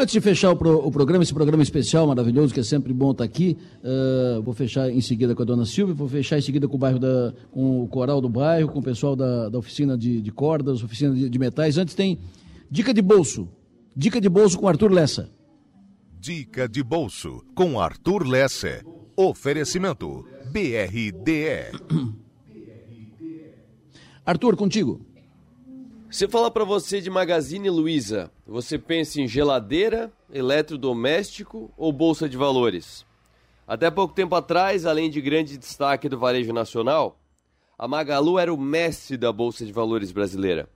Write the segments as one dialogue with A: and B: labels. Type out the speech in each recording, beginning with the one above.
A: Antes de fechar o, pro, o, programa, esse programa especial maravilhoso, que é sempre bom estar aqui, uh, vou fechar em seguida com a dona Silvia, vou fechar em seguida com o bairro da, com o coral do bairro, com o pessoal da, da oficina de, de cordas, oficina de, de, metais. Antes tem dica de bolso. Dica de bolso com Arthur Lessa.
B: Dica de bolso com Arthur Lessa. Oferecimento BRDE.
A: Arthur, contigo.
C: Se falar para você de Magazine Luiza, você pensa em geladeira, eletrodoméstico ou bolsa de valores? Até pouco tempo atrás, além de grande destaque do varejo nacional, a Magalu era o mestre da bolsa de valores brasileira.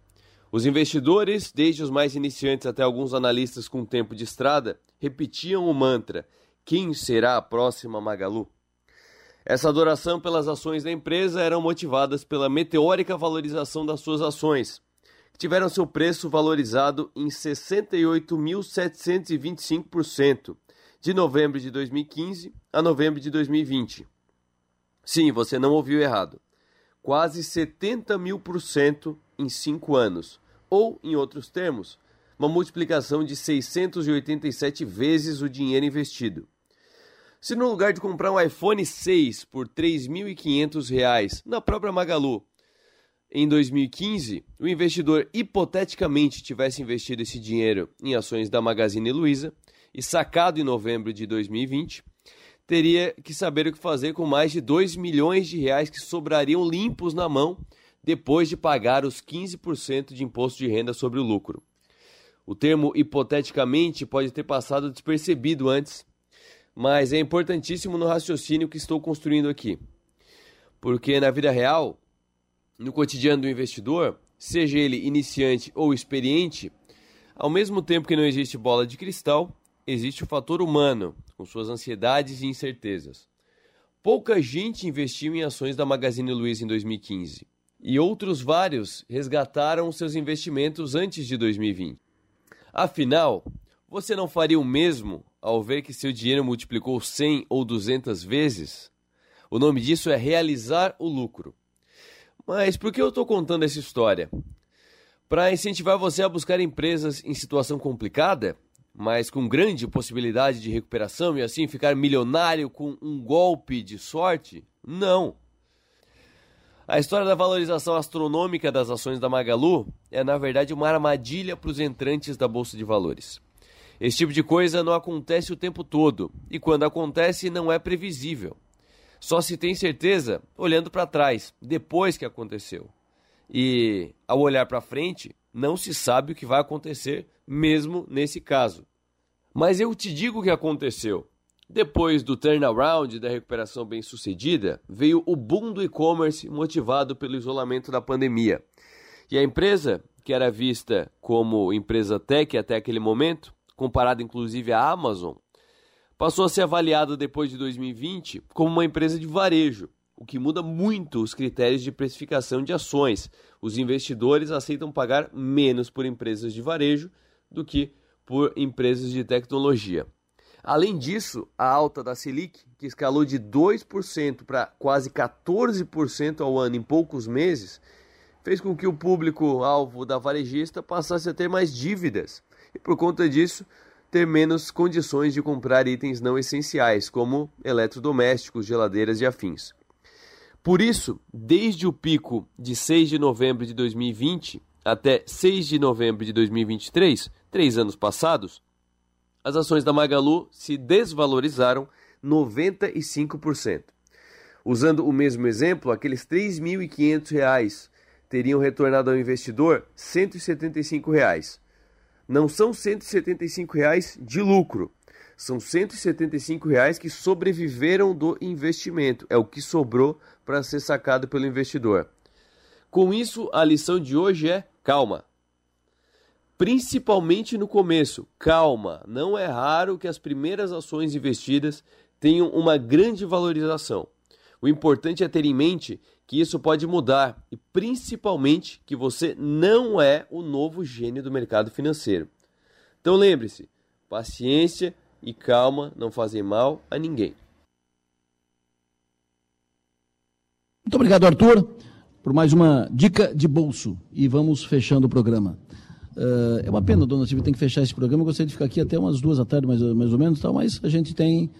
C: Os investidores, desde os mais iniciantes até alguns analistas com tempo de estrada, repetiam o mantra: quem será a próxima Magalu? Essa adoração pelas ações da empresa eram motivadas pela meteórica valorização das suas ações tiveram seu preço valorizado em 68.725% de novembro de 2015 a novembro de 2020. Sim, você não ouviu errado. Quase 70 mil por cento em cinco anos. Ou, em outros termos, uma multiplicação de 687 vezes o dinheiro investido. Se no lugar de comprar um iPhone 6 por R$ 3.500 na própria Magalu, em 2015, o investidor hipoteticamente tivesse investido esse dinheiro em ações da Magazine Luiza e sacado em novembro de 2020, teria que saber o que fazer com mais de 2 milhões de reais que sobrariam limpos na mão depois de pagar os 15% de imposto de renda sobre o lucro. O termo hipoteticamente pode ter passado despercebido antes, mas é importantíssimo no raciocínio que estou construindo aqui. Porque na vida real, no cotidiano do investidor, seja ele iniciante ou experiente, ao mesmo tempo que não existe bola de cristal, existe o fator humano, com suas ansiedades e incertezas. Pouca gente investiu em ações da Magazine Luiza em 2015, e outros vários resgataram seus investimentos antes de 2020. Afinal, você não faria o mesmo ao ver que seu dinheiro multiplicou 100 ou 200 vezes? O nome disso é realizar o lucro. Mas por que eu estou contando essa história? Para incentivar você a buscar empresas em situação complicada, mas com grande possibilidade de recuperação e assim ficar milionário com um golpe de sorte? Não. A história da valorização astronômica das ações da Magalu é, na verdade, uma armadilha para os entrantes da Bolsa de Valores. Esse tipo de coisa não acontece o tempo todo e, quando acontece, não é previsível. Só se tem certeza olhando para trás, depois que aconteceu. E ao olhar para frente, não se sabe o que vai acontecer, mesmo nesse caso. Mas eu te digo o que aconteceu. Depois do turnaround da recuperação bem-sucedida, veio o boom do e-commerce motivado pelo isolamento da pandemia. E a empresa, que era vista como empresa tech até aquele momento, comparada inclusive à Amazon, passou a ser avaliado depois de 2020 como uma empresa de varejo, o que muda muito os critérios de precificação de ações. Os investidores aceitam pagar menos por empresas de varejo do que por empresas de tecnologia. Além disso, a alta da Selic, que escalou de 2% para quase 14% ao ano em poucos meses, fez com que o público-alvo da varejista passasse a ter mais dívidas. E por conta disso, ter menos condições de comprar itens não essenciais, como eletrodomésticos, geladeiras e afins. Por isso, desde o pico de 6 de novembro de 2020 até 6 de novembro de 2023, três anos passados, as ações da Magalu se desvalorizaram 95%. Usando o mesmo exemplo, aqueles R$ 3.500 teriam retornado ao investidor 175 reais não são 175 reais de lucro. São 175 reais que sobreviveram do investimento. É o que sobrou para ser sacado pelo investidor. Com isso, a lição de hoje é calma. Principalmente no começo, calma. Não é raro que as primeiras ações investidas tenham uma grande valorização. O importante é ter em mente que isso pode mudar e principalmente que você não é o novo gênio do mercado financeiro. Então lembre-se, paciência e calma não fazem mal a ninguém.
A: Muito obrigado, Arthur, por mais uma dica de bolso. E vamos fechando o programa. Uh, é uma pena, dona Silvia, tem que fechar esse programa. Eu gostaria de ficar aqui até umas duas da tarde, mais, mais ou menos, tal, mas a gente tem